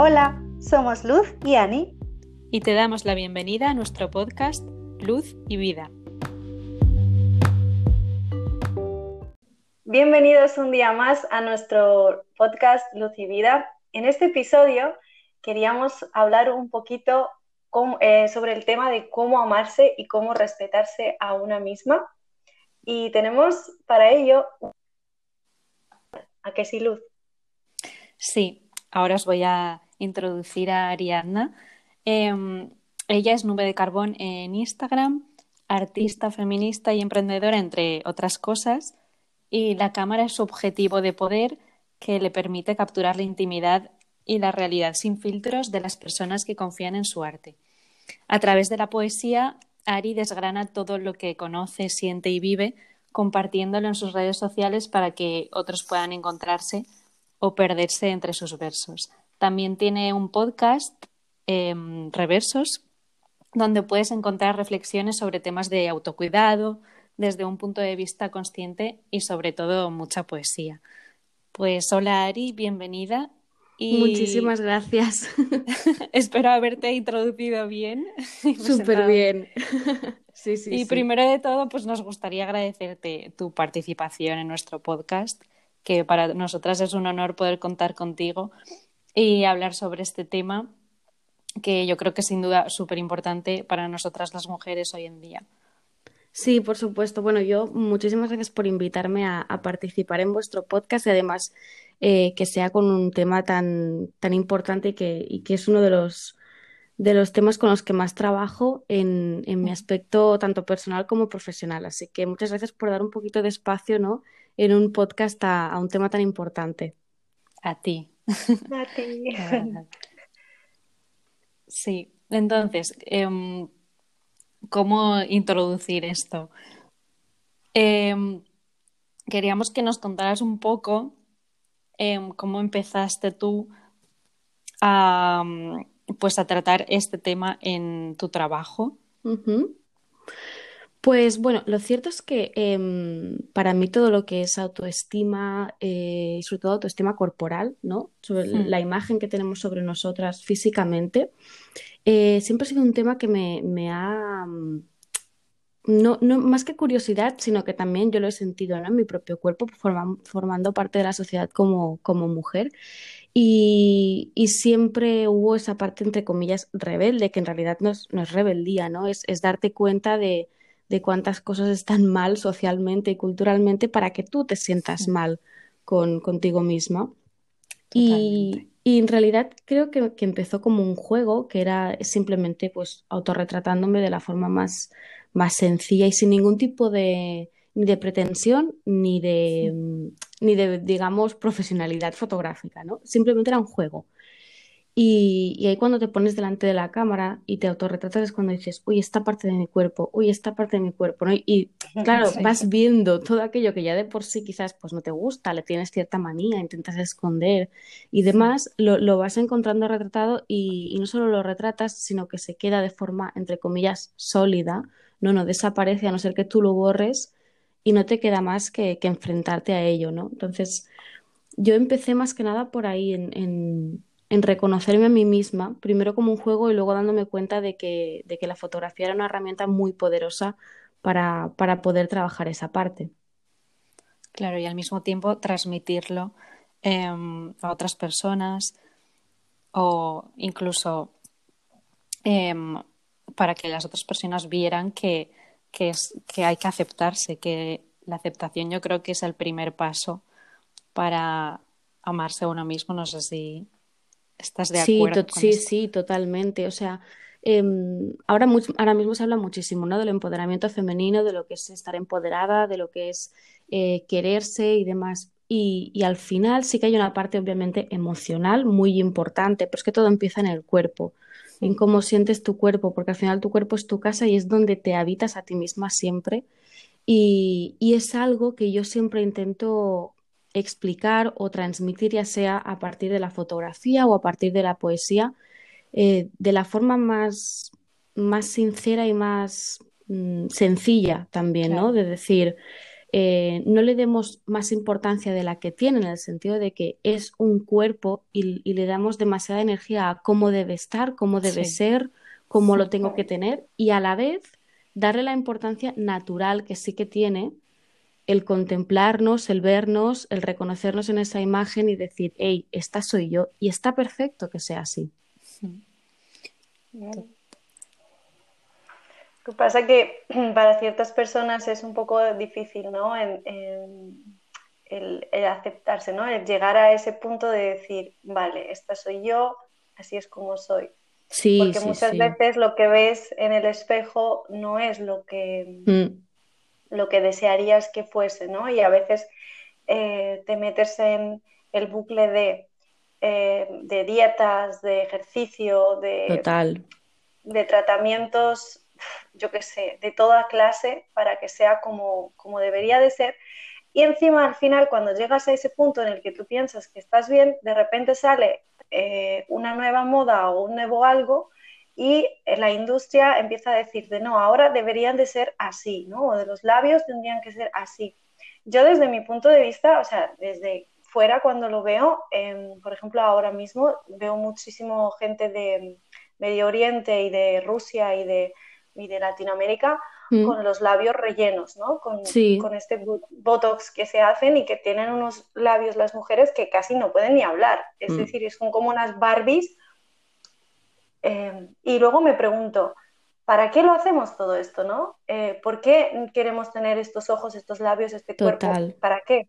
Hola, somos Luz y Ani. Y te damos la bienvenida a nuestro podcast Luz y Vida. Bienvenidos un día más a nuestro podcast Luz y Vida. En este episodio queríamos hablar un poquito eh, sobre el tema de cómo amarse y cómo respetarse a una misma. Y tenemos para ello... ¿A qué sí, Luz? Sí, ahora os voy a introducir a Ariadna. Em, ella es Nube de Carbón en Instagram, artista feminista y emprendedora, entre otras cosas, y la cámara es su objetivo de poder que le permite capturar la intimidad y la realidad sin filtros de las personas que confían en su arte. A través de la poesía, Ari desgrana todo lo que conoce, siente y vive, compartiéndolo en sus redes sociales para que otros puedan encontrarse o perderse entre sus versos. También tiene un podcast, em, Reversos, donde puedes encontrar reflexiones sobre temas de autocuidado desde un punto de vista consciente y sobre todo mucha poesía. Pues hola Ari, bienvenida. Y... Muchísimas gracias. Espero haberte introducido bien. Súper bien. sí, sí, y primero de todo, pues nos gustaría agradecerte tu participación en nuestro podcast, que para nosotras es un honor poder contar contigo y hablar sobre este tema que yo creo que es sin duda súper importante para nosotras las mujeres hoy en día. Sí, por supuesto. Bueno, yo muchísimas gracias por invitarme a, participar en vuestro podcast y además eh, que sea con un tema tan, tan importante y que, y que es uno de los, de los temas con los que más trabajo en, en, mi aspecto tanto personal como profesional. Así que muchas gracias por dar un poquito de espacio ¿no? en un podcast a, a un tema tan importante. A ti. Sí, entonces, em, ¿cómo introducir esto? Em, queríamos que nos contaras un poco em, cómo empezaste tú a, pues a tratar este tema en tu trabajo. Pues bueno, lo cierto es que em, para mí todo lo que es autoestima eh, y sobre todo autoestima corporal, ¿no? Sobre hmm. la imagen que tenemos sobre nosotras físicamente, eh, siempre ha sido un tema que me, me ha... Mm, no, no, más que curiosidad, sino que también yo lo he sentido en mi propio cuerpo, formando parte de la sociedad como, como mujer. Y, y, siempre hubo esa parte, entre comillas, rebelde, que en realidad no es, no es rebeldía, ¿no? Es, es darte cuenta de, de cuántas cosas están mal socialmente y culturalmente para que tú te sientas mal con, contigo misma. Y, y, en realidad creo que, que, empezó como un juego que era simplemente pues autorretratándome de la forma más, más sencilla y sin ningún tipo de, ni de pretensión ni de, ni de, digamos, profesionalidad fotográfica, ¿no? Simplemente era un juego. Y, ahí cuando te pones delante de la cámara y te autorretratas es cuando dices, uy, esta parte de mi cuerpo, uy, esta parte de mi cuerpo, ¿no? Y claro, vas viendo todo aquello que ya de por sí quizás pues no te gusta, le tienes cierta manía, intentas esconder y demás, lo, lo, vas encontrando retratado y, y, no solo lo retratas, sino que se queda de forma, entre comillas, sólida, no, no desaparece a no ser que tú lo borres y no te queda más que, que enfrentarte a ello, ¿no? Entonces, yo empecé más que nada por ahí en, en en reconocerme a mí misma, primero como un juego y luego dándome cuenta de que, de que la fotografía era una herramienta muy poderosa para, para poder trabajar esa parte. Claro, y al mismo tiempo transmitirlo em, a otras personas o incluso em, para que las otras personas vieran que, que, es, que hay que aceptarse, que la aceptación yo creo que es el primer paso para amarse a uno mismo. No sé si, ¿Estás de acuerdo? Sí, sí, sí, totalmente. O sea, em, ahora, ahora mismo se habla muchísimo ¿no? del empoderamiento femenino, de lo que es estar empoderada, de lo que es eh, quererse y demás. Y, y, al final sí que hay una parte obviamente emocional muy importante, pero es que todo empieza en el cuerpo, en cómo sientes tu cuerpo, porque al final tu cuerpo es tu casa y es donde te habitas a ti misma siempre. Y, y es algo que yo siempre intento explicar o transmitir, ya sea a partir de la fotografía o a partir de la poesía, eh, de la forma más, más sincera y más mm, sencilla también, ¿no? De decir, eh, no le demos más importancia de la que tiene, en el sentido de que es un cuerpo y, le damos demasiada energía a cómo debe estar, cómo debe ser, cómo lo tengo que tener, y a la vez darle la importancia natural que sí que tiene el contemplarnos, el vernos, el reconocernos en esa imagen y decir, hey, esta soy yo, y está perfecto que sea así. Lo que pasa que para ciertas personas es un poco difícil, ¿no? el, aceptarse, ¿no? El llegar a ese punto de decir, vale, esta soy yo, así es como soy. Sí, Porque muchas veces lo que ves en el espejo no es lo que, mm. Lo que desearías que fuese, ¿no? Y a veces eh, te metes en el bucle de eh, de dietas, de ejercicio, de, de tratamientos, yo qué sé, de toda clase para que sea como, como debería de ser. Y encima al final, cuando llegas a ese punto en el que tú piensas que estás bien, de repente sale eh, una nueva moda o un nuevo algo y la industria empieza a decir de no, ahora deberían de ser así, ¿no? O de los labios tendrían que ser así. Yo desde mi punto de vista, o sea, desde fuera cuando lo veo, por ejemplo, ahora mismo veo muchísimo gente de Medio Oriente y de Rusia y de, de Latinoamérica mm. con los labios rellenos, ¿no? Con, con, este botox que se hacen y que tienen unos labios las mujeres que casi no pueden ni hablar. Es mm. decir, son como unas Barbies. Em, y luego me pregunto, ¿para qué lo hacemos todo esto, no? Eh, ¿Por qué queremos tener estos ojos, estos labios, este cuerpo? ¿Para qué?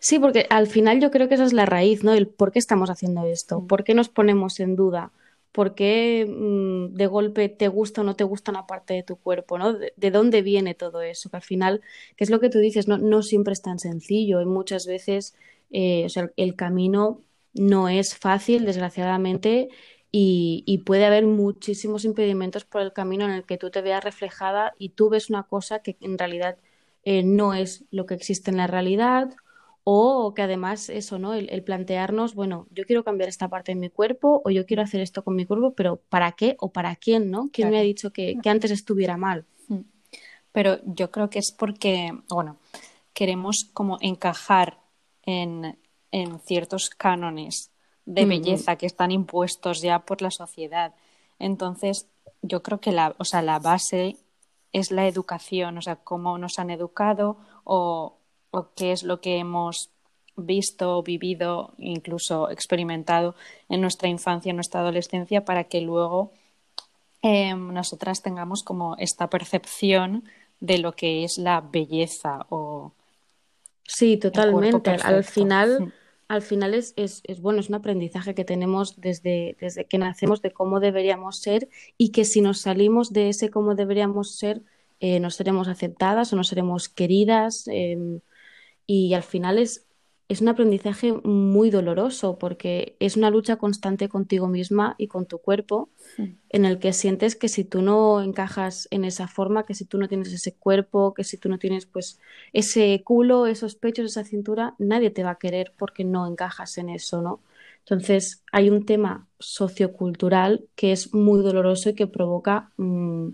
Sí, porque al final yo creo que esa es la raíz, ¿no? El por qué estamos haciendo esto, mm. por qué nos ponemos en duda, por qué mm, de golpe te gusta o no te gusta una parte de tu cuerpo, ¿no? De, dónde viene todo eso, que al final, que es lo que tú dices, no, no siempre es tan sencillo y muchas veces eh, o sea, el camino no es fácil, desgraciadamente, y, y, puede haber muchísimos impedimentos por el camino en el que tú te veas reflejada y tú ves una cosa que en realidad eh, no es lo que existe en la realidad o que además eso, ¿no? El, plantearnos, bueno, yo quiero cambiar esta parte de mi cuerpo o yo quiero hacer esto con mi cuerpo, pero ¿para qué o para quién, ¿no? ¿Quién me ha dicho que, antes estuviera mal? Mm. Pero yo creo que es porque, bueno, queremos como encajar en, en ciertos cánones de belleza que están impuestos ya por la sociedad. Entonces, yo creo que la, o sea, la base es la educación, o sea, cómo nos han educado o, o qué es lo que hemos visto, vivido, incluso experimentado en nuestra infancia, en nuestra adolescencia, para que luego em, nosotras tengamos como esta percepción de lo que es la belleza o sí totalmente. Al final al final es, es, bueno es un aprendizaje que tenemos desde, desde que nacemos de cómo deberíamos ser y que si nos salimos de ese cómo deberíamos ser eh, no seremos aceptadas o no seremos queridas em, y al final es, es un aprendizaje muy doloroso porque es una lucha constante contigo misma y con tu cuerpo en el que sientes que si tú no encajas en esa forma, que si tú no tienes ese cuerpo, que si tú no tienes pues ese culo, esos pechos, esa cintura, nadie te va a querer porque no encajas en eso, ¿no? Entonces hay un tema sociocultural que es muy doloroso y que provoca mm,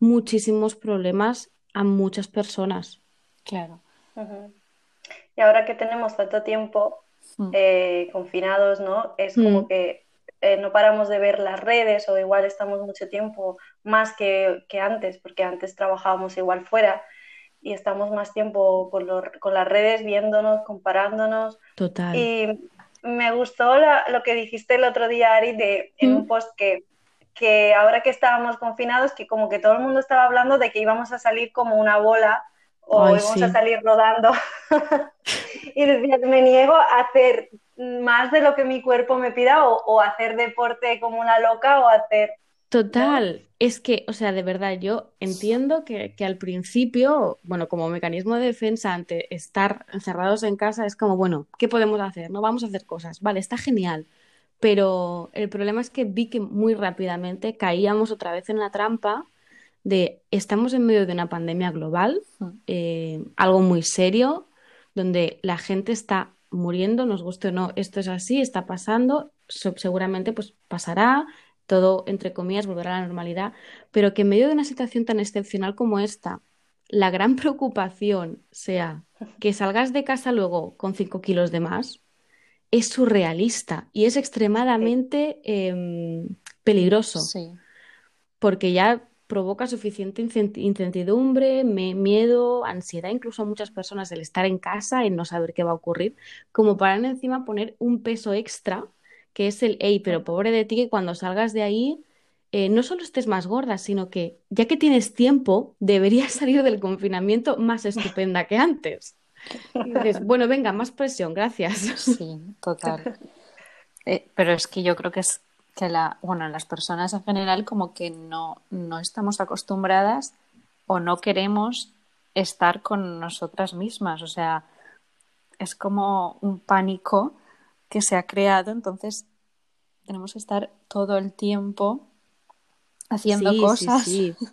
muchísimos problemas a muchas personas. Claro. Y ahora que tenemos tanto tiempo mm. eh, confinados, ¿no? Es como mm. que eh, no paramos de ver las redes o igual estamos mucho tiempo más que, antes, porque antes trabajábamos igual fuera y estamos más tiempo con, con las redes viéndonos, comparándonos. Total. Y me gustó lo que dijiste el otro día, Ari, de, en un mm. post que, que ahora que estábamos confinados, que como que todo el mundo estaba hablando de que íbamos a salir como una bola o vamos a salir rodando. y decía, me niego a hacer más de lo que mi cuerpo me pida o, hacer deporte como una loca o hacer... Total, es que, o sea, de verdad, yo entiendo que, que, al principio, bueno, como mecanismo de defensa ante estar encerrados en casa, es como, bueno, ¿qué podemos hacer? No vamos a hacer cosas. Vale, está genial. Pero el problema es que vi que muy rápidamente caíamos otra vez en la trampa de estamos en medio de una pandemia global, mm. eh, algo muy serio, donde la gente está muriendo, nos guste o no, esto es así, está pasando, seguramente pues pasará, todo entre comillas volverá a la normalidad, pero que en medio de una situación tan excepcional como esta, la gran preocupación sea que salgas de casa luego con 5 kilos de más, es surrealista y es extremadamente em, peligroso. Porque ya provoca suficiente incertidumbre, miedo, ansiedad, incluso a muchas personas el estar en casa, y no saber qué va a ocurrir, como para encima poner un peso extra, que es el, hey, pero pobre de ti que cuando salgas de ahí eh, no solo estés más gorda, sino que ya que tienes tiempo, deberías salir del confinamiento más estupenda que antes. Y dices, bueno, venga, más presión, gracias. Sí, total. Eh, pero es que yo creo que es que la, bueno, las personas en general como que no, no estamos acostumbradas o no queremos estar con nosotras mismas. O sea, es como un pánico que se ha creado, entonces tenemos que estar todo el tiempo haciendo cosas. Sí, sí.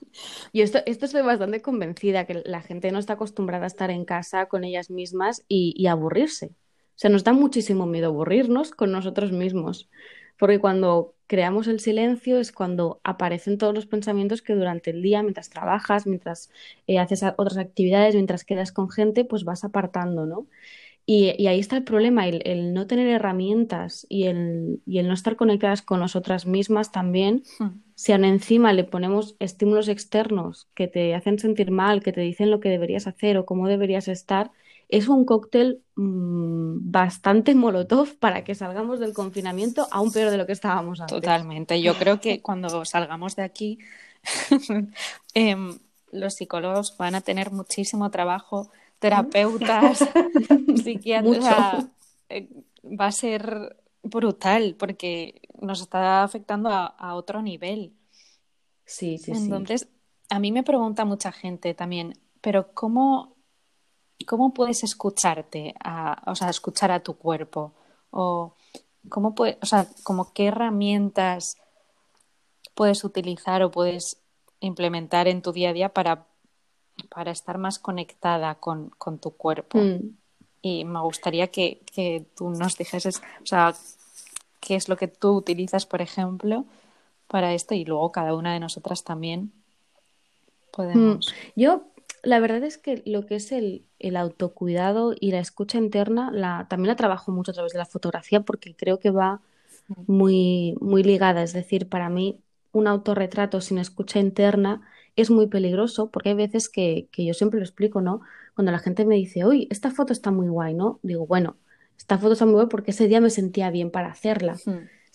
Y esto, esto estoy bastante convencida, que la gente no está acostumbrada a estar en casa con ellas mismas y, y aburrirse. O sea, nos da muchísimo miedo aburrirnos con nosotros mismos. Porque cuando creamos el silencio es cuando aparecen todos los pensamientos que durante el día, mientras trabajas, mientras eh, haces otras actividades, mientras quedas con gente, pues vas apartando, ¿no? Y, ahí está el problema, el, no tener herramientas y el, y el, no estar conectadas con nosotras mismas también. Hmm. Si aún encima le ponemos estímulos externos que te hacen sentir mal, que te dicen lo que deberías hacer o cómo deberías estar, es un cóctel mm, bastante molotov para que salgamos del confinamiento aún peor de lo que estábamos antes. Totalmente. Yo creo que cuando salgamos de aquí, em, los psicólogos van a tener muchísimo trabajo terapeutas, psiquiatras, eh, va a ser brutal porque nos está afectando a, otro nivel. Sí, sí, Entonces, a mí me pregunta mucha gente también, pero ¿cómo, cómo puedes escucharte, a, o sea, escuchar a tu cuerpo? O cómo puede, o sea, como qué herramientas puedes utilizar o puedes implementar en tu día a día para para estar más conectada con, tu cuerpo. Mm. Y me gustaría que, tú nos dijeses, o sea, qué es lo que tú utilizas, por ejemplo, para esto y luego cada una de nosotras también podemos. Mm. Yo, la verdad es que lo que es el, autocuidado y la escucha interna, la, también la trabajo mucho a través de la fotografía porque creo que va muy, muy ligada. Es decir, para mí, un autorretrato sin escucha interna es muy peligroso porque hay veces que, yo siempre lo explico, ¿no? Cuando la gente me dice, uy, esta foto está muy guay, ¿no? Digo, bueno, esta foto está muy guay porque ese día me sentía bien para hacerla.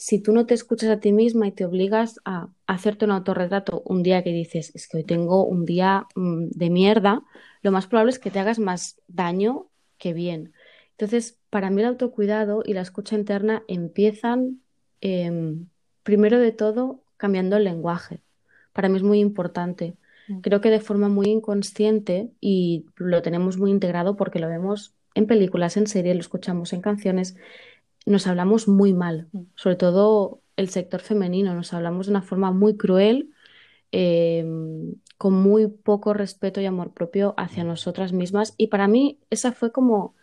Si tú no te escuchas a ti misma y te obligas a hacerte un autorretrato un día que dices, es que hoy tengo un día mm, de mierda, lo más probable es que te hagas más daño que bien. Entonces, para mí el autocuidado y la escucha interna empiezan, em, primero de todo, cambiando el lenguaje para mí es muy importante. Mm. Creo que de forma muy inconsciente y lo tenemos muy integrado porque lo vemos en películas, en series, lo escuchamos en canciones, nos hablamos muy mal, mm. sobre todo el sector femenino, nos hablamos de una forma muy cruel, em, con muy poco respeto y amor propio hacia nosotras mismas. Y para mí esa fue como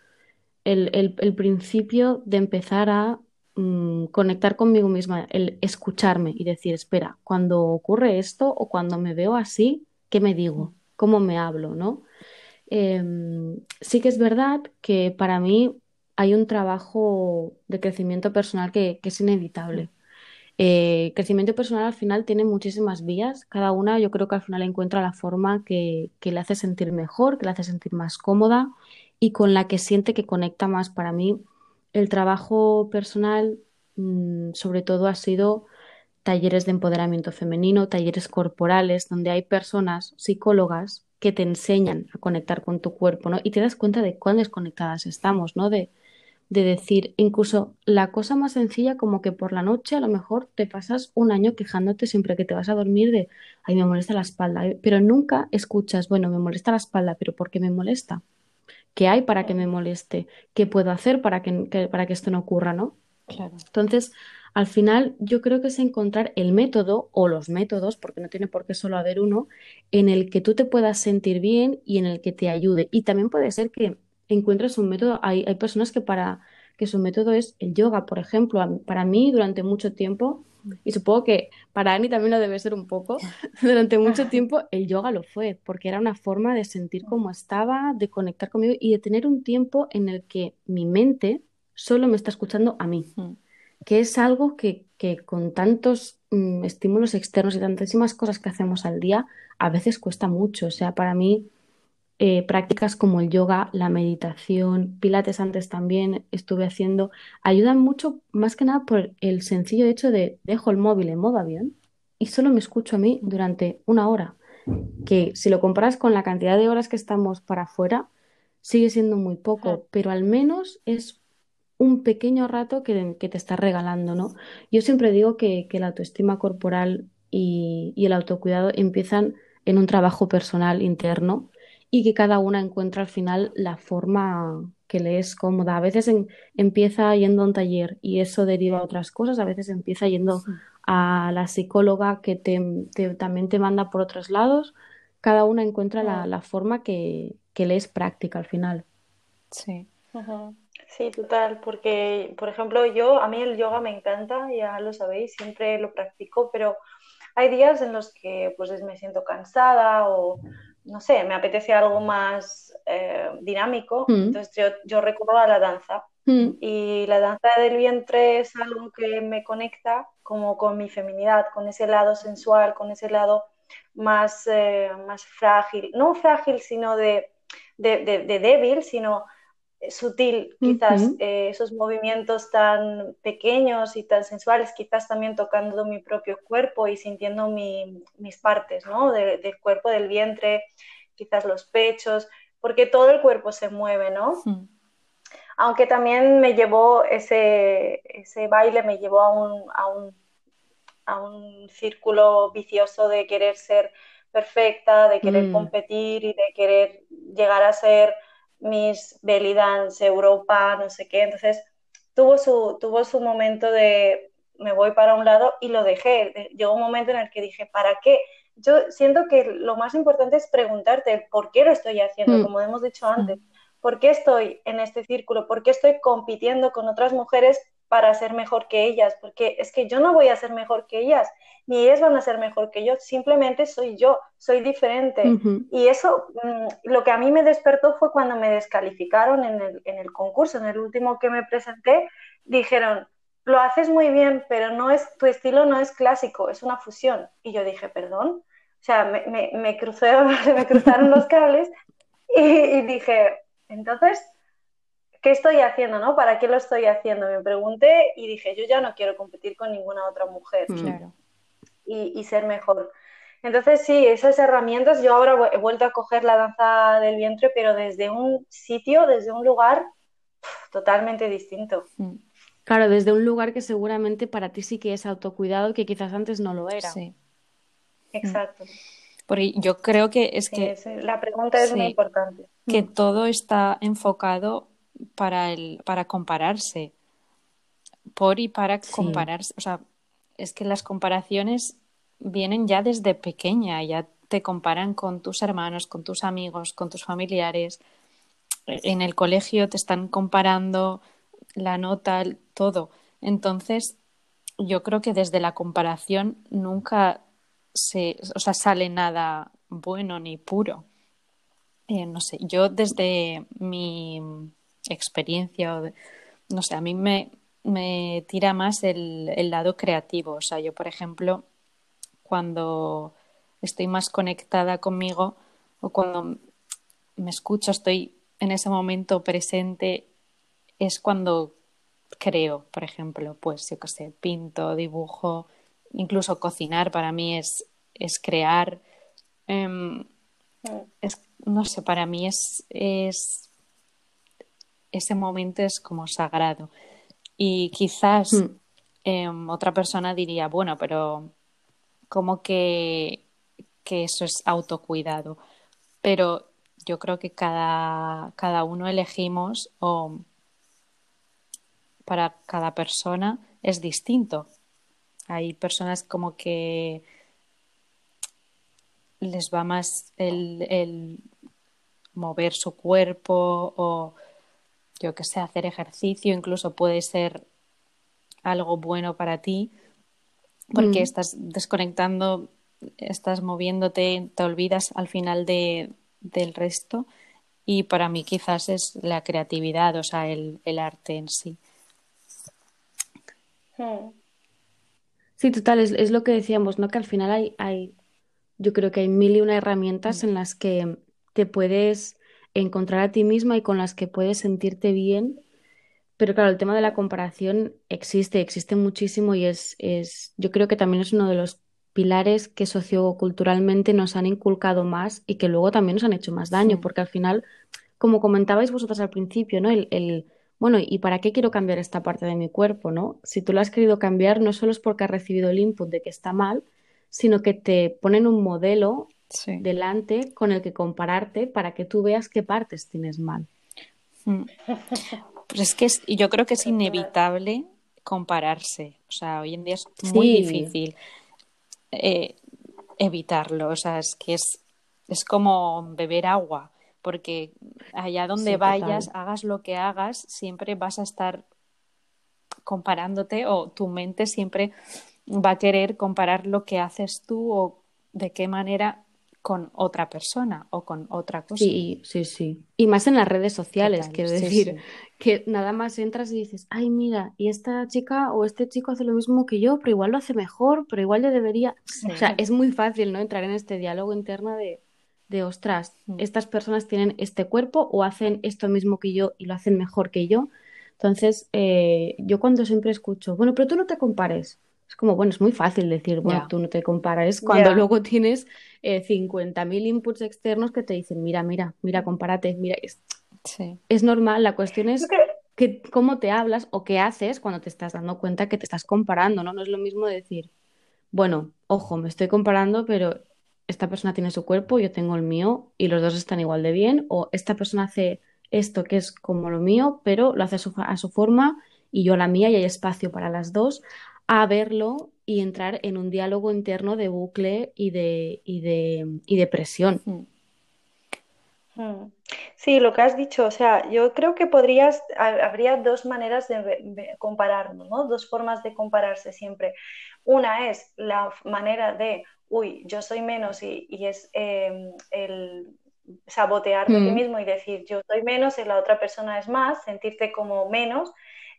el principio de empezar a Mm, conectar conmigo misma, el escucharme y decir, espera, cuando ocurre esto o cuando me veo así, ¿qué me digo? ¿Cómo me hablo? ¿no? Em, sí que es verdad que para mí hay un trabajo de crecimiento personal que, es inevitable. Eh, crecimiento personal al final tiene muchísimas vías, cada una yo creo que al final encuentra la forma que, que le hace sentir mejor, que le hace sentir más cómoda y con la que siente que conecta más. Para mí el trabajo personal, mm, sobre todo, ha sido talleres de empoderamiento femenino, talleres corporales, donde hay personas, psicólogas, que te enseñan a conectar con tu cuerpo, ¿no? Y te das cuenta de cuán desconectadas estamos, ¿no? De, de decir, incluso la cosa más sencilla, como que por la noche a lo mejor te pasas un año quejándote siempre que te vas a dormir de, ay, me molesta la espalda, pero nunca escuchas, bueno, me molesta la espalda, pero ¿por qué me molesta? ¿Qué hay para que me moleste? ¿Qué puedo hacer para que, para que esto no ocurra, no? Claro. Entonces, al final, yo creo que es encontrar el método o los métodos, porque no tiene por qué solo haber uno, en el que tú te puedas sentir bien y en el que te ayude. Y también puede ser que encuentres un método. Hay, hay personas que para que su método es el yoga, por ejemplo. Para mí, durante mucho tiempo, Y supongo que para Ani también lo debe ser un poco. Durante mucho tiempo el yoga lo fue, porque era una forma de sentir cómo estaba, de conectar conmigo y de tener un tiempo en el que mi mente solo me está escuchando a mí, que es algo que, que con tantos mm, estímulos externos y tantísimas cosas que hacemos al día, a veces cuesta mucho. O sea, para mí eh, prácticas como el yoga, la meditación, pilates antes también estuve haciendo, ayudan mucho más que nada por el sencillo hecho de dejo el móvil en modo avión y solo me escucho a mí durante una hora, que si lo comparas con la cantidad de horas que estamos para afuera, sigue siendo muy poco, pero al menos es un pequeño rato que, te está regalando, ¿no? Yo siempre digo que, la autoestima corporal y, y el autocuidado empiezan en un trabajo personal interno y que cada una encuentra al final la forma que le es cómoda. A veces empieza yendo a un taller y eso deriva a otras cosas, a veces empieza yendo a la psicóloga que también te manda por otros lados. Cada una encuentra la, forma que, le es práctica al final. Sí. Sí, total, porque, por ejemplo, yo, a mí el yoga me encanta, ya lo sabéis, siempre lo practico, pero hay días en los que pues me siento cansada o no sé, me apetece algo más eh, dinámico, mm. entonces yo, yo, recurro a la danza. Mm. Y la danza del vientre es algo que me conecta como con mi feminidad, con ese lado sensual, con ese lado más, eh, más frágil, no frágil, sino de, de débil, sino sutil, quizás eh, esos movimientos tan pequeños y tan sensuales, quizás también tocando mi propio cuerpo y sintiendo mis partes, ¿no? del cuerpo, del vientre, quizás los pechos, porque todo el cuerpo se mueve, ¿no? Aunque también me llevó ese, ese baile, me llevó a un, a, un, a un círculo vicioso de querer ser perfecta, de querer mm. competir y de querer llegar a ser mis belly dance, Europa, no sé qué. Entonces tuvo su, tuvo su momento de me voy para un lado y lo dejé. Llegó un momento en el que dije, ¿para qué? Yo siento que lo más importante es preguntarte por qué lo estoy haciendo, mm. como hemos dicho antes. ¿Por qué estoy en este círculo? ¿Por qué estoy compitiendo con otras mujeres para ser mejor que ellas? Porque es que yo no voy a ser mejor que ellas ni ellas van a ser mejor que yo, simplemente soy yo, soy diferente. Y eso, mm, lo que a mí me despertó fue cuando me descalificaron en el, en el, concurso, en el último que me presenté, dijeron, lo haces muy bien, pero no es, tu estilo no es clásico, es una fusión. Y yo dije, perdón, o sea, me, me, me, me cruzaron los cables y, dije, entonces, ¿qué estoy haciendo, no? ¿Para qué lo estoy haciendo? Me pregunté y dije, yo ya no quiero competir con ninguna otra mujer. Claro y, ser mejor. Entonces, sí, esas herramientas, yo ahora he vuelto a coger la danza del vientre, pero desde un sitio, desde un lugar totalmente distinto. Mm. Claro, desde un lugar que seguramente para ti sí que es autocuidado, que quizás antes no lo era. Sí. Exacto. Porque yo creo que es que... la pregunta es muy importante. Que mm. todo está enfocado para, el, para compararse. Por y para compararse. O sea, es que las comparaciones vienen ya desde pequeña, ya te comparan con tus hermanos, con tus amigos, con tus familiares. En el colegio te están comparando la nota, todo. Entonces, yo creo que desde la comparación nunca se, o sea, sale nada bueno ni puro. Eh, no sé, yo desde mi experiencia, no sé, a mí me, me tira más el, el lado creativo. O sea, yo, por ejemplo, cuando estoy más conectada conmigo o cuando me escucho, estoy en ese momento presente, es cuando creo, por ejemplo, pues yo qué sé, pinto, dibujo, incluso cocinar para mí es, es crear. Em, es, no sé, para mí es, es ese momento es como sagrado. Y quizás hmm. em, otra persona diría, bueno, pero como que, que eso es autocuidado. Pero yo creo que cada, cada uno elegimos o para cada persona es distinto. Hay personas como que les va más el, el mover su cuerpo o yo que sé, hacer ejercicio incluso puede ser algo bueno para ti. porque mm. estás desconectando, estás moviéndote, te olvidas al final de, del resto y para mí quizás es la creatividad, o sea, el, el arte en sí. Hmm. Sí, total, es, es, lo que decíamos, ¿no? Que al final hay, hay, yo creo que hay mil y una herramientas mm. en las que te puedes encontrar a ti misma y con las que puedes sentirte bien. Pero claro, el tema de la comparación existe, existe muchísimo y es, es, yo creo que también es uno de los pilares que socioculturalmente nos han inculcado más y que luego también nos han hecho más daño, porque al final, como comentabais vosotras al principio, ¿no? El, el, bueno, ¿y para qué quiero cambiar esta parte de mi cuerpo, no? Si tú lo has querido cambiar, no solo es porque has recibido el input de que está mal, sino que te ponen un modelo delante con el que compararte para que tú veas qué partes tienes mal. Mm. Pues es que yo creo que es inevitable compararse. O sea, hoy en día es muy difícil eh, evitarlo. O sea, es que es, es como beber agua, porque allá donde vayas, hagas lo que hagas, siempre vas a estar comparándote o tu mente siempre va a querer comparar lo que haces tú o de qué manera con otra persona o con otra cosa. Sí, sí, sí. Y más en las redes sociales, quiero decir, que nada más entras y dices, ay, mira, y esta chica o este chico hace lo mismo que yo, pero igual lo hace mejor, pero igual yo debería. O sea, es muy fácil, ¿no? Entrar en este diálogo interno de, de ostras, mm. estas personas tienen este cuerpo o hacen esto mismo que yo y lo hacen mejor que yo. Entonces, eh, yo cuando siempre escucho, bueno, pero tú no te compares. Es como, bueno, es muy fácil decir, bueno, tú no te compares cuando luego tienes eh, 50.000 inputs externos que te dicen, mira, mira, mira, compárate, mira. Es, es normal, la cuestión es que cómo te hablas o qué haces cuando te estás dando cuenta que te estás comparando, ¿no? No es lo mismo decir, bueno, ojo, me estoy comparando, pero esta persona tiene su cuerpo, yo tengo el mío y los dos están igual de bien, o esta persona hace esto que es como lo mío, pero lo hace a su, a su forma y yo la mía y hay espacio para las dos, a verlo y entrar en un diálogo interno de bucle y de, y de, y de presión. Mm. Sí, lo que has dicho, o sea, yo creo que podrías, habría dos maneras de compararnos, ¿no? Dos formas de compararse siempre. Una es la manera de, uy, yo soy menos y, es em, el sabotearte a ti mm. mismo y decir yo soy menos y la otra persona es más, sentirte como menos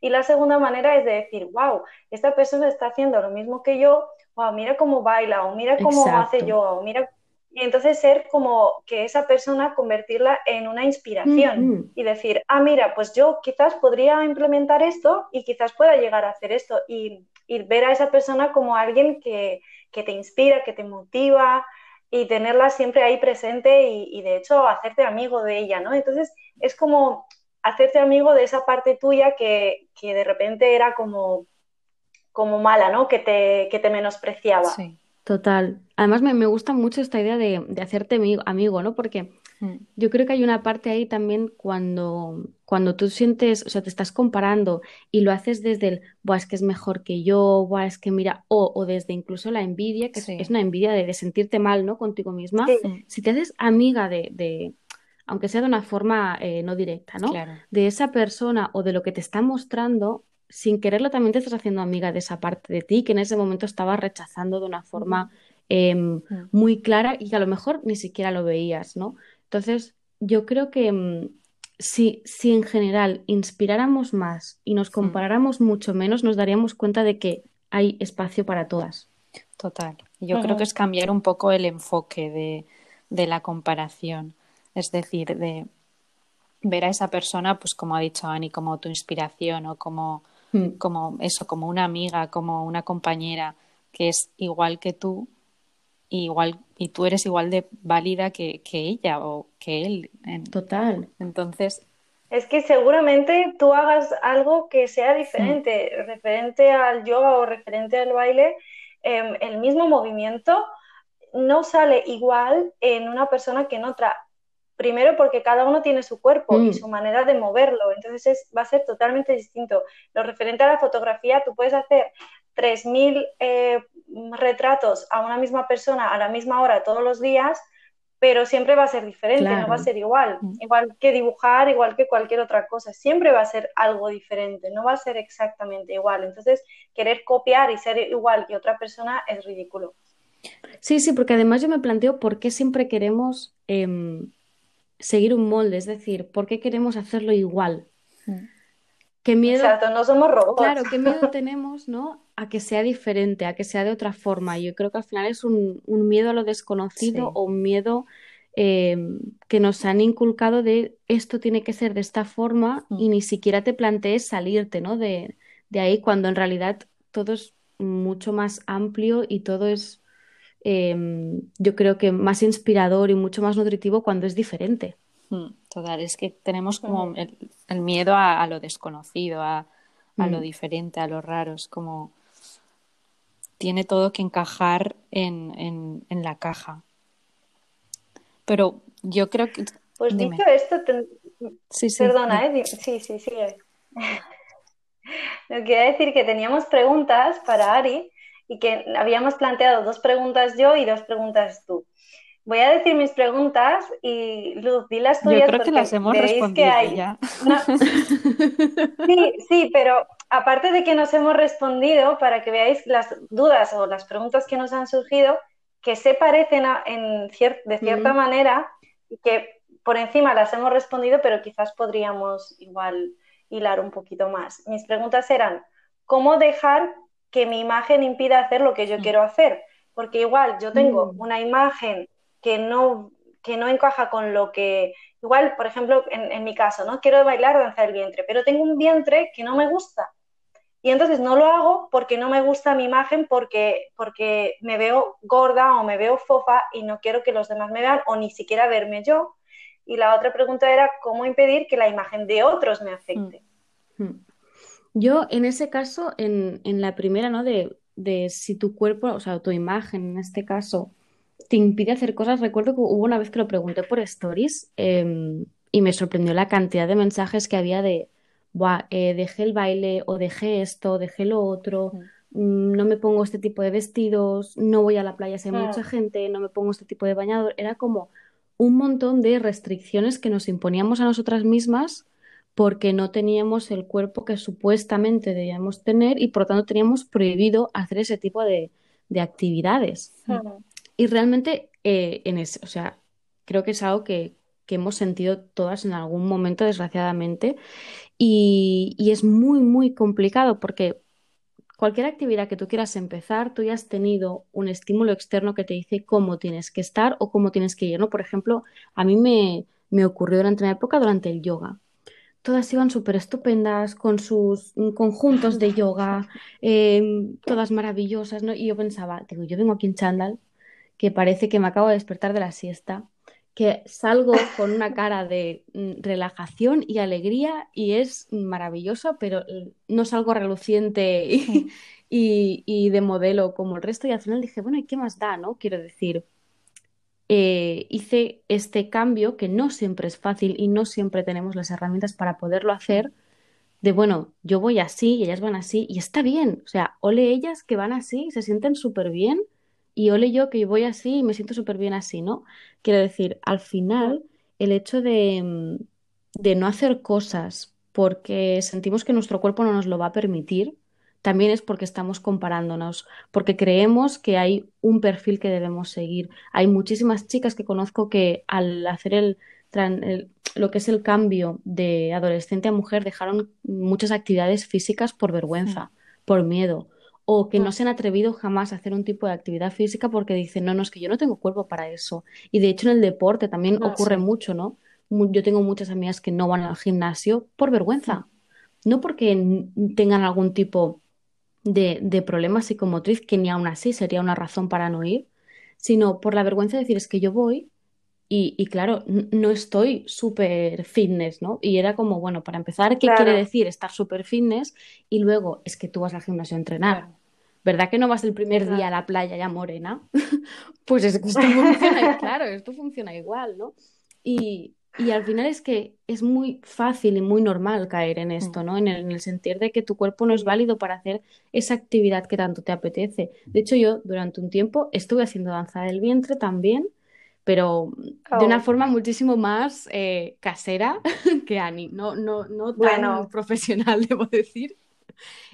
y la segunda manera es de decir, wow, esta persona está haciendo lo mismo que yo, wow, mira cómo baila, o mira cómo hace yo, o mira... Y entonces ser como que esa persona convertirla en una inspiración y decir, ah, mira, pues yo quizás podría implementar esto y quizás pueda llegar a hacer esto y, ver a esa persona como alguien que, te inspira, que te motiva y tenerla siempre ahí presente y, y, de hecho hacerte amigo de ella, ¿no? Entonces es como hacerte amigo de esa parte tuya que, de repente era como, como mala, ¿no? Que te, que te menospreciaba. Sí, total. Además me, gusta mucho esta idea de, hacerte amigo, ¿no? Porque mm. yo creo que hay una parte ahí también cuando, cuando tú sientes, o sea, te estás comparando y lo haces desde el, Buah, es que es mejor que yo, Buah, es que mira, o, o desde incluso la envidia, que es, una envidia de, sentirte mal, ¿no? Contigo misma. Si te haces amiga de aunque sea de una forma eh, no directa, ¿no? De esa persona o de lo que te está mostrando, sin quererlo también te estás haciendo amiga de esa parte de ti que en ese momento estabas rechazando de una forma em, muy clara y que a lo mejor ni siquiera lo veías, ¿no? Entonces, yo creo que mm, si, si en general inspiráramos más y nos comparáramos mucho menos, nos daríamos cuenta de que hay espacio para todas. Total. Yo creo que es cambiar un poco el enfoque de, de la comparación. Es decir, de ver a esa persona, pues como ha dicho Ani, como tu inspiración o como, hmm. como eso, como una amiga, como una compañera que es igual que tú, igual, y tú eres igual de válida que, ella o que él. Total. Entonces. Es que seguramente tú hagas algo que sea diferente, referente al yoga o referente al baile, em, el mismo movimiento no sale igual en una persona que en otra. Primero porque cada uno tiene su cuerpo y mm. su manera de moverlo, entonces va a ser totalmente distinto. Lo referente a la fotografía, tú puedes hacer 3.000 eh, retratos a una misma persona a la misma hora todos los días, pero siempre va a ser diferente, no va a ser igual. Mm. Igual que dibujar, igual que cualquier otra cosa, siempre va a ser algo diferente, no va a ser exactamente igual. Entonces, querer copiar y ser igual que otra persona es ridículo. Sí, sí, porque además yo me planteo por qué siempre queremos em, seguir un molde, es decir, por qué queremos hacerlo igual. Mm. ¿Qué miedo, Exacto, no somos robots. Claro, qué miedo tenemos, ¿no? A que sea diferente, a que sea de otra forma. Yo creo que al final es un, miedo a lo desconocido o un miedo eh, que nos han inculcado de esto tiene que ser de esta forma y ni siquiera te plantees salirte, ¿no? De, ahí cuando en realidad todo es mucho más amplio y todo es, em, yo creo que más inspirador y mucho más nutritivo cuando es diferente. Mm, total, es que tenemos como el, miedo a, lo desconocido, a, lo mm. diferente, a lo raro. Es como tiene todo que encajar en, la caja. Pero yo creo que. Pues dicho esto, perdona, ¿eh? Sí, sí, sí. Lo quería decir que teníamos preguntas para Ari y que habíamos planteado dos preguntas yo y dos preguntas tú. Voy a decir mis preguntas y Luz, di las tuyas. Yo creo que las hemos respondido ya. Sí, sí, pero aparte de que nos hemos respondido, para que veáis las dudas o las preguntas que nos han surgido, que se parecen en de cierta manera y que por encima las hemos respondido, pero quizás podríamos igual hilar un poquito más. Mis preguntas eran, ¿cómo dejar que mi imagen impida hacer lo que yo mm. quiero hacer? Porque igual yo tengo mm. una imagen que no, que no encaja con lo que, igual, por ejemplo, en, mi caso, ¿no? Quiero bailar danza del vientre, pero tengo un vientre que no me gusta. Y entonces no lo hago porque no me gusta mi imagen, porque, porque me veo gorda o me veo fofa y no quiero que los demás me vean o ni siquiera verme yo. Y la otra pregunta era cómo impedir que la imagen de otros me afecte. Mm. Mm. Yo, en ese caso, en, en la primera, ¿no? De, de, si tu cuerpo, o sea, tu imagen en este caso, te impide hacer cosas. Recuerdo que hubo una vez que lo pregunté por stories em, y me sorprendió la cantidad de mensajes que había de, Buah, eh, dejé el baile o dejé esto, dejé lo otro, mm, no me pongo este tipo de vestidos, no voy a la playa si hay mucha gente, no me pongo este tipo de bañador. Era como un montón de restricciones que nos imponíamos a nosotras mismas porque no teníamos el cuerpo que supuestamente debíamos tener y por lo tanto teníamos prohibido hacer ese tipo de, actividades. Y realmente, eh, en ese, o sea, creo que es algo que, hemos sentido todas en algún momento, desgraciadamente, y, es muy, muy complicado porque cualquier actividad que tú quieras empezar, tú ya has tenido un estímulo externo que te dice cómo tienes que estar o cómo tienes que ir, ¿no? Por ejemplo, a mí me, me ocurrió durante una época, durante el yoga. Todas iban súper estupendas, con sus conjuntos de yoga, em, todas maravillosas, ¿no? Y yo pensaba, digo, yo vengo aquí en chándal, que parece que me acabo de despertar de la siesta, que salgo con una cara de mm, relajación y alegría y es maravilloso, pero mm, no salgo reluciente y, de modelo como el resto y al final dije, bueno, ¿y qué más da? ¿no? Quiero decir, eh, hice este cambio que no siempre es fácil y no siempre tenemos las herramientas para poderlo hacer, de bueno, yo voy así y ellas van así y está bien, o sea, ole ellas que van así, se sienten súper bien y ole yo que voy así y me siento súper bien así, ¿no? Quiero decir, al final, el hecho de, mm, de no hacer cosas porque sentimos que nuestro cuerpo no nos lo va a permitir, también es porque estamos comparándonos, porque creemos que hay un perfil que debemos seguir. Hay muchísimas chicas que conozco que al hacer el, lo que es el cambio de adolescente a mujer dejaron muchas actividades físicas por vergüenza, por miedo, o que no se han atrevido jamás a hacer un tipo de actividad física porque dicen, no, no, es que yo no tengo cuerpo para eso. Y de hecho en el deporte también ah, ocurre mucho, ¿no? Yo tengo muchas amigas que no van al gimnasio por vergüenza, no porque tengan algún tipo de, de problema psicomotriz, que ni aún así sería una razón para no ir, sino por la vergüenza de decir, es que yo voy y, claro, no estoy súper fitness, ¿no? Y era como, bueno, para empezar, ¿qué quiere decir estar súper fitness? Y luego es que tú vas al gimnasio a entrenar. ¿Verdad que no vas el primer día a la playa ya morena? pues es que esto funciona, claro, esto funciona igual, ¿no? Y, al final es que es muy fácil y muy normal caer en esto, mm. ¿no? En el, en el, sentir de que tu cuerpo no es válido para hacer esa actividad que tanto te apetece. De hecho, yo durante un tiempo estuve haciendo danza del vientre también pero de una Oh. forma muchísimo más eh, casera que Ani, no, no, no tan Bueno. profesional, debo decir.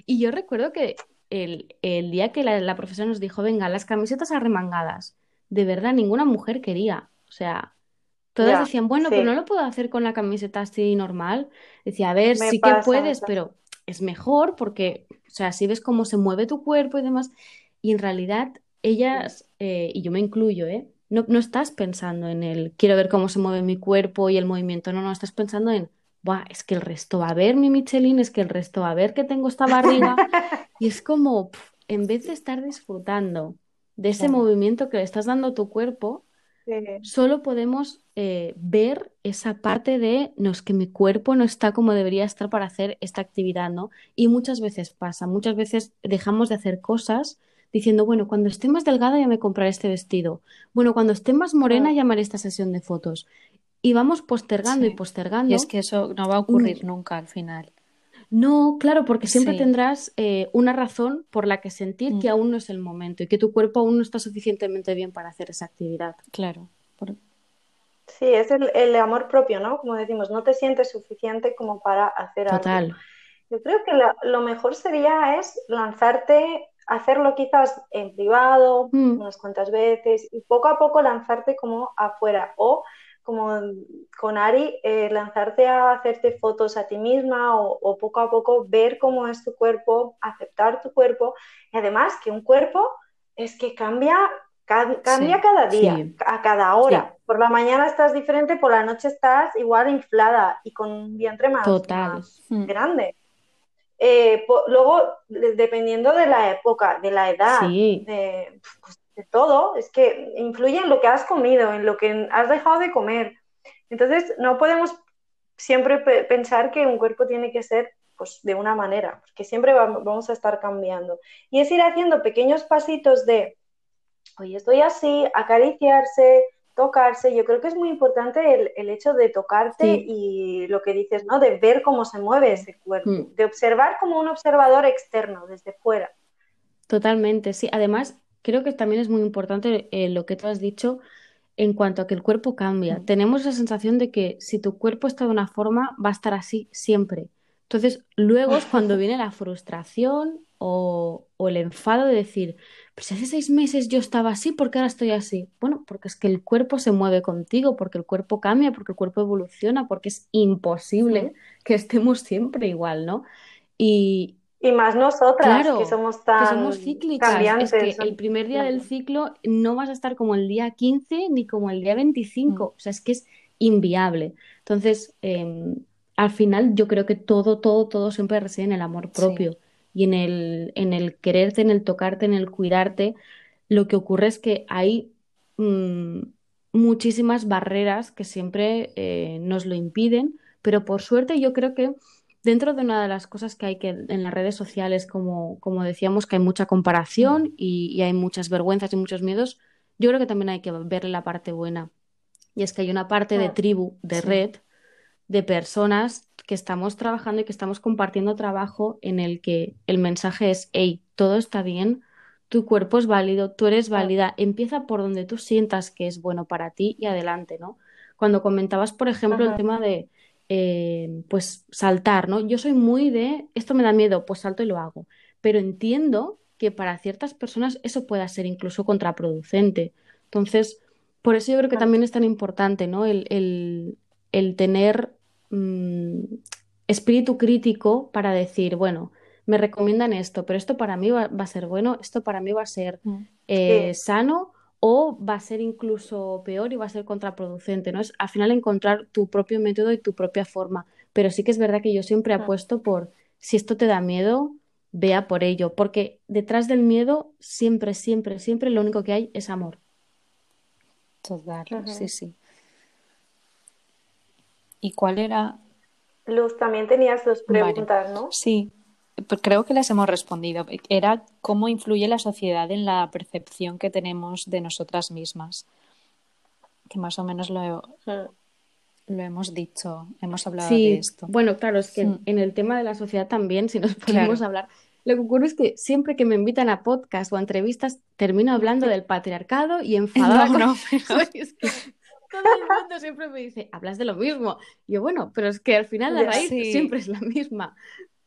Y yo recuerdo que el, el día que la, la profesora nos dijo, venga, las camisetas arremangadas, de verdad, ninguna mujer quería. O sea, todas Ya, decían, bueno, sí. pero no lo puedo hacer con la camiseta así normal. Decía, a ver, Me sí que puedes, pero es mejor porque, o sea, si ves cómo se mueve tu cuerpo y demás. Y en realidad, ellas, eh, y yo me incluyo, ¿eh? No, no estás pensando en el quiero ver cómo se mueve mi cuerpo y el movimiento, no, no, estás pensando en, Buah, es que el resto va a ver mi Michelin, es que el resto va a ver que tengo esta barriga. Y es como, en vez de estar disfrutando de ese movimiento que le estás dando a tu cuerpo, Sí. solo podemos eh, ver esa parte de, no, es que mi cuerpo no está como debería estar para hacer esta actividad, ¿no? Y muchas veces pasa, muchas veces dejamos de hacer cosas diciendo, bueno, cuando esté más delgada ya me compraré este vestido, bueno, cuando esté más morena Mm. llamaré esta sesión de fotos. Y vamos postergando y postergando. Y es que eso no va a ocurrir nunca al final. No, claro, porque siempre Sí. tendrás eh, una razón por la que sentir Mm. que aún no es el momento y que tu cuerpo aún no está suficientemente bien para hacer esa actividad. Claro. Por- Sí, es el, el amor propio, ¿no? Como decimos, no te sientes suficiente como para hacer algo. Total. Yo creo que la- lo mejor sería es lanzarte, hacerlo quizás en privado, Mm. unas cuantas veces, y poco a poco lanzarte como afuera. O como con Ari, eh, lanzarte a hacerte fotos a ti misma o, o poco a poco ver cómo es tu cuerpo, aceptar tu cuerpo. Y además que un cuerpo es que cambia, ca- cambia Sí, cada día, sí. a cada hora. Por la mañana estás diferente, por la noche estás igual inflada y con un vientre más, Mm. grande. Eh, po- luego, de- dependiendo de la época, de la edad, de, pues, de todo, es que influye en lo que has comido, en lo que has dejado de comer. Entonces, no podemos siempre pe- pensar que un cuerpo tiene que ser pues, de una manera, porque siempre va- vamos a estar cambiando. Y es ir haciendo pequeños pasitos de, oye, estoy así, acariciarse, tocarse. Yo creo que es muy importante el, el hecho de tocarte Sí. y lo que dices, ¿no? De ver cómo se mueve ese cuerpo, Mm. de observar como un observador externo, desde fuera. Totalmente, sí. Además, creo que también es muy importante eh, lo que tú has dicho en cuanto a que el cuerpo cambia. Mm. Tenemos la sensación de que si tu cuerpo está de una forma, va a estar así siempre. Entonces, luego es cuando viene la frustración o, o el enfado de decir, pues si hace seis meses yo estaba así, ¿por qué ahora estoy así? Bueno, porque es que el cuerpo se mueve contigo, porque el cuerpo cambia, porque el cuerpo evoluciona, porque es imposible que estemos siempre igual, ¿no? Y, Y más nosotras, Claro, que somos que tan somos cíclicas. Es cambiantes. que el primer día del ciclo no vas a estar como el día 15 ni como el día 25. O sea, es que es inviable. Entonces, eh, al final yo creo que todo, todo, todo siempre reside en el amor propio y en el, en el quererte, en el tocarte, en el cuidarte. Lo que ocurre es que hay mm, muchísimas barreras que siempre eh, nos lo impiden, pero por suerte yo creo que dentro de una de las cosas que hay que en las redes sociales, como, como decíamos, que hay mucha comparación y, y hay muchas vergüenzas y muchos miedos, yo creo que también hay que verle la parte buena. Y es que hay una parte de Ah, tribu, de sí. red, de personas que estamos trabajando y que estamos compartiendo trabajo en el que el mensaje es, hey, todo está bien, tu cuerpo es válido, tú eres válida, empieza por donde tú sientas que es bueno para ti y adelante, ¿no? Cuando comentabas, por ejemplo, el tema de, eh, pues, saltar, ¿no? Yo soy muy de, esto me da miedo, pues salto y lo hago, pero entiendo que para ciertas personas eso pueda ser incluso contraproducente. Entonces, por eso yo creo que también es tan importante, ¿no? El, el, el tener mm, espíritu crítico para decir, bueno, me recomiendan esto, pero esto para mí va, va a ser bueno, esto para mí va a ser Mm. eh, sano o va a ser incluso peor y va a ser contraproducente, ¿no? Es al final encontrar tu propio método y tu propia forma. Pero sí que es verdad que yo siempre apuesto por, si esto te da miedo, vea por ello, porque detrás del miedo siempre, siempre, siempre lo único que hay es amor. Total, sí, sí. ¿Y cuál era? Luz, también tenías dos Vale. preguntas, ¿no? Sí, creo que las hemos respondido. Era cómo influye la sociedad en la percepción que tenemos de nosotras mismas. Que más o menos lo, Mm. lo hemos dicho, hemos hablado Sí, de esto. bueno, claro, es que Mm. en el tema de la sociedad también, si nos ponemos Claro. a hablar, Lo que ocurre es que siempre que me invitan a podcast o a entrevistas, termino hablando del patriarcado y enfadada No, con no, Es que todo el mundo siempre me dice, hablas de lo mismo. Y yo, bueno, pero es que al final la raíz sí. siempre es la misma.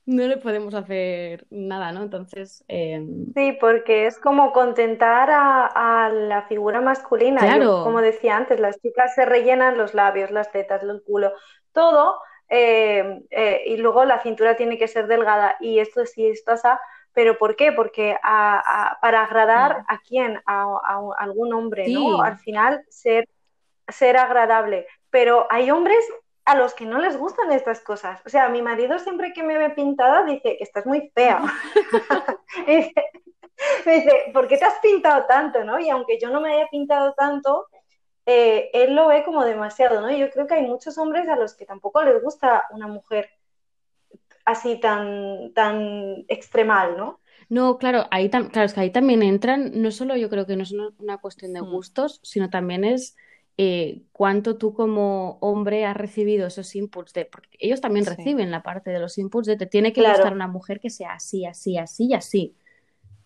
No le podemos hacer nada, ¿no? Entonces, eh, Sí, porque es como contentar a, a la figura masculina. Yo, Claro. como decía antes, las chicas se rellenan los labios, las tetas, el culo, todo, eh, eh, y luego la cintura tiene que ser delgada. Y esto sí, esto así. ¿Pero por qué? Porque a- a- para agradar a quién, a, a algún hombre, Sí. ¿no? Al final ser, ser agradable. Pero hay hombres a los que no les gustan estas cosas. O sea, mi marido siempre que me ve pintada dice que estás muy fea. Me dice, me dice, ¿por qué te has pintado tanto, no? Y aunque yo no me haya pintado tanto, eh, él lo ve como demasiado, ¿no? Y yo creo que hay muchos hombres a los que tampoco les gusta una mujer así tan, tan extremal, ¿no? no, claro, ahí claro, es que ahí también entran, no solo yo creo que no es una, cuestión de Mm. gustos, sino también es eh, cuánto tú como hombre has recibido esos inputs de, porque ellos también Sí. reciben la parte de los inputs de te tiene que Claro. gustar una mujer que sea así, así, así y así.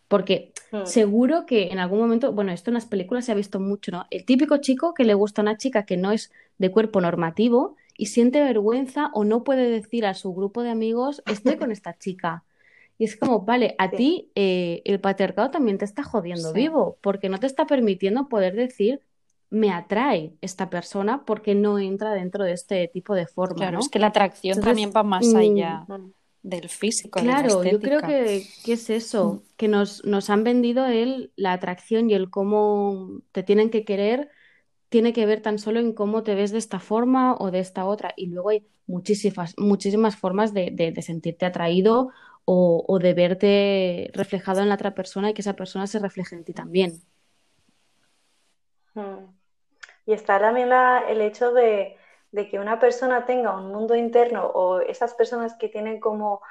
Porque Mm. seguro que en algún momento, bueno, esto en las películas se ha visto mucho, ¿no? El típico chico que le gusta a una chica que no es de cuerpo normativo y siente vergüenza o no puede decir a su grupo de amigos, estoy con esta chica. Y es como, vale, a Sí. ti eh, el patriarcado también te está jodiendo Sí. vivo, porque no te está permitiendo poder decir, me atrae esta persona porque no entra dentro de este tipo de forma, Claro, ¿no? es que la atracción Entonces, también va más mm, allá Mm. del físico, de la Claro, yo creo que, que es eso, Mm. que nos, nos han vendido el, la atracción y el cómo te tienen que querer, tiene que ver tan solo en cómo te ves de esta forma o de esta otra. Y luego hay muchísimas, muchísimas formas de, de- de sentirte atraído o, o de verte reflejado en la otra persona y que esa persona se refleje en ti también. Mm. Y está también la- el hecho de, de que una persona tenga un mundo interno o esas personas que tienen como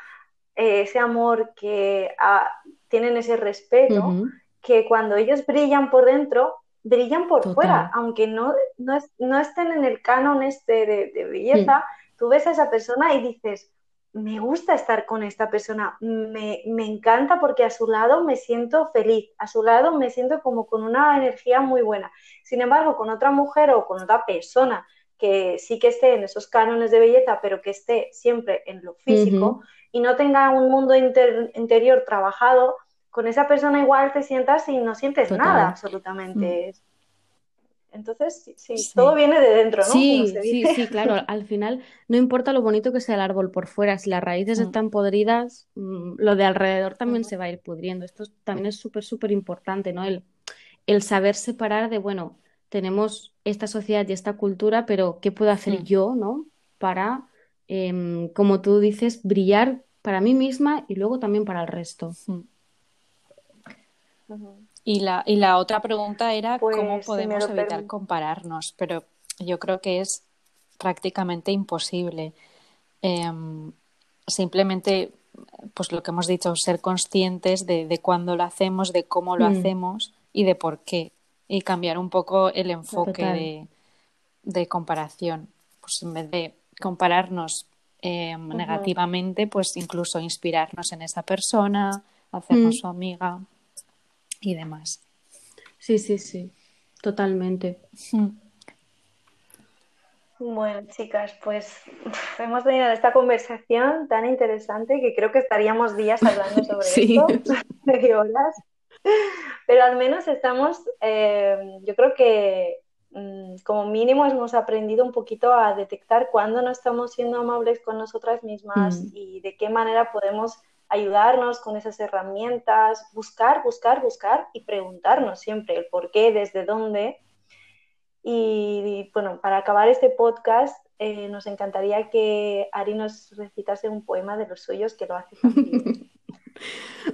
eh, ese amor, que ah, tienen ese respeto, que cuando ellos brillan por dentro, brillan por Total. fuera, aunque no, no, es- no estén en el canon este de, de belleza, tú ves a esa persona y dices, me gusta estar con esta persona, me, me encanta porque a su lado me siento feliz, a su lado me siento como con una energía muy buena. Sin embargo, con otra mujer o con otra persona que sí que esté en esos cánones de belleza, pero que esté siempre en lo físico y no tenga un mundo inter- interior trabajado, con esa persona igual te sientas y no sientes Total. nada absolutamente. Entonces, sí, sí, todo viene de dentro, ¿no? Sí, se sí, dice. sí, claro. Al final, no importa lo bonito que sea el árbol por fuera, si las raíces Mm. están podridas, mm, lo de alrededor también se va a ir pudriendo. Esto es- también es súper, súper importante, ¿no? El, el saber separar de, bueno, tenemos esta sociedad y esta cultura, pero ¿qué puedo hacer Mm. yo, ¿no? Para, em, como tú dices, brillar para mí misma y luego también para el resto. Y la, y la otra pregunta era Pues, cómo me podemos evitar compararnos, pero yo creo que es prácticamente imposible. Em, simplemente, pues lo que hemos dicho, ser conscientes de, de cuándo lo hacemos, de cómo lo Mm. hacemos y de por qué. Y cambiar un poco el enfoque de, de comparación. Pues en vez de compararnos em, negativamente, pues incluso inspirarnos en esa persona, hacernos Mm. su amiga y demás. Sí, sí, sí, totalmente. Mm. Bueno, chicas, pues hemos tenido esta conversación tan interesante que creo que estaríamos días hablando sobre Sí. esto, horas, pero al menos estamos, eh, yo creo que mm, como mínimo hemos aprendido un poquito a detectar cuándo no estamos siendo amables con nosotras mismas Mm. y de qué manera podemos ayudarnos con esas herramientas, buscar, buscar, buscar y preguntarnos siempre el por qué, desde dónde. Y bueno, para acabar este podcast, eh, nos encantaría que Ari nos recitase un poema de los suyos que lo hace.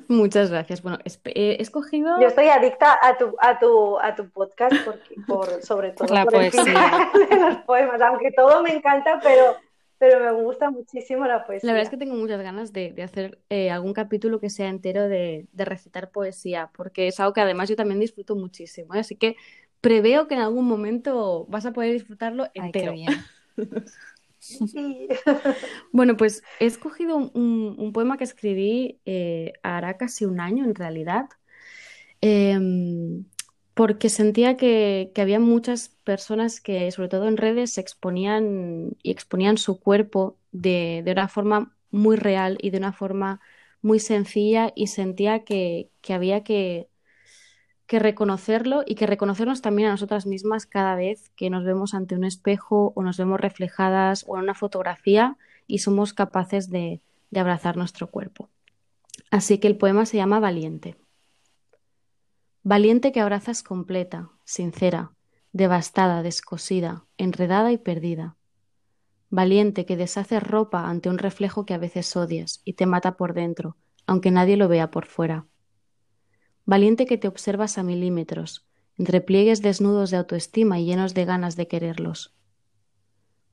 Muchas gracias. Bueno, he escogido. Yo estoy adicta a tu, a tu, a tu podcast porque, por, sobre todo Por la por el poesía. final de los poemas, aunque todo me encanta, pero, pero me gusta muchísimo la poesía. La verdad es que tengo muchas ganas de, de hacer eh, algún capítulo que sea entero de, de recitar poesía, porque es algo que además yo también disfruto muchísimo, ¿eh? Así que preveo que en algún momento vas a poder disfrutarlo Ay, qué entero. bien. bueno, pues he escogido un, poema que escribí eh, hará casi un año en realidad, em, porque sentía que, había muchas personas que, sobre todo en redes, se exponían y exponían su cuerpo de, una forma muy real y de una forma muy sencilla y sentía que había que que reconocerlo y que reconocernos también a nosotras mismas cada vez que nos vemos ante un espejo o nos vemos reflejadas o en una fotografía y somos capaces de, de abrazar nuestro cuerpo. Así que el poema se llama Valiente. Valiente que abrazas completa, sincera, devastada, descosida, enredada y perdida. Valiente que deshaces ropa ante un reflejo que a veces odias y te mata por dentro, aunque nadie lo vea por fuera valiente que te observas a milímetros, entre pliegues desnudos de autoestima y llenos de ganas de quererlos.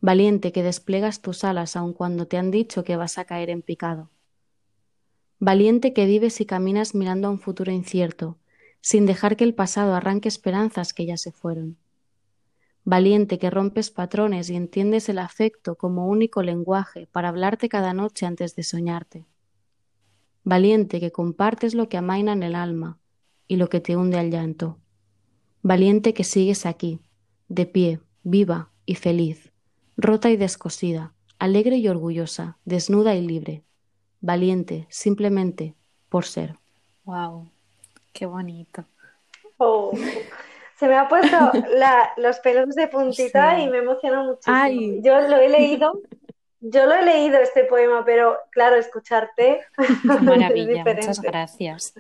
Valiente que desplegas tus alas aun cuando te han dicho que vas a caer en picado. Valiente que vives y caminas mirando a un futuro incierto, sin dejar que el pasado arranque esperanzas que ya se fueron. Valiente que rompes patrones y entiendes el afecto como único lenguaje para hablarte cada noche antes de soñarte valiente que compartes lo que amaina en el alma y lo que te hunde al llanto, valiente que sigues aquí, de pie, viva y feliz, rota y descosida, alegre y orgullosa, desnuda y libre, valiente simplemente por ser. Wow, qué bonito. Oh, se me ha puesto los pelos de puntita y me emociona muchísimo. Yo lo he leído yo lo he leído este poema, pero claro, escucharte. Maravilla, muchas gracias.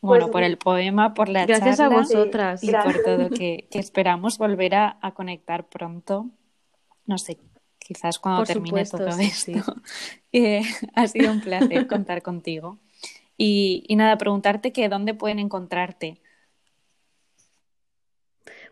Bueno, pues por el poema, por la gracias a vosotras y por todo que, esperamos volver a, conectar pronto. No sé, quizás cuando termine todo esto. Eh, ha sido un placer contar contigo. Y, y nada, preguntarte que dónde pueden encontrarte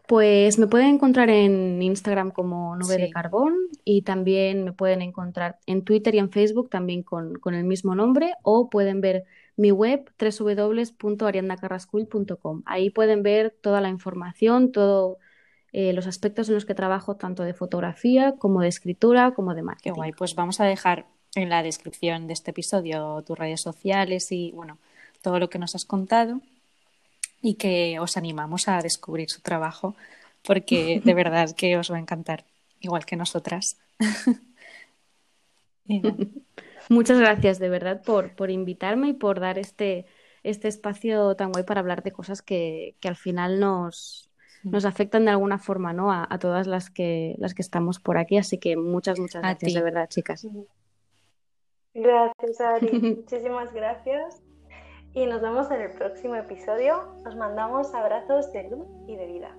pues me pueden encontrar en Instagram como Nube de Carbón y también me pueden encontrar en Twitter y en Facebook también con, el mismo nombre o pueden ver mi web www.ariandacarrascull.com. Ahí pueden ver toda la información, todos eh, los aspectos en los que trabajo tanto de fotografía como de escritura como de marketing. Qué guay, pues vamos a dejar en la descripción de este episodio tus redes sociales y bueno, todo lo que nos has contado y que os animamos a descubrir su trabajo porque de verdad que os va a encantar, igual que nosotras. Muchas gracias de verdad por, por invitarme y por dar este, este espacio tan guay para hablar de cosas que, que al final nos, nos afectan de alguna forma ¿no? A, a, todas las que, las que estamos por aquí. Así que muchas, muchas gracias de verdad, chicas. Gracias, Ari. Muchísimas gracias y nos vemos en el próximo episodio. Os mandamos abrazos de luz y de vida.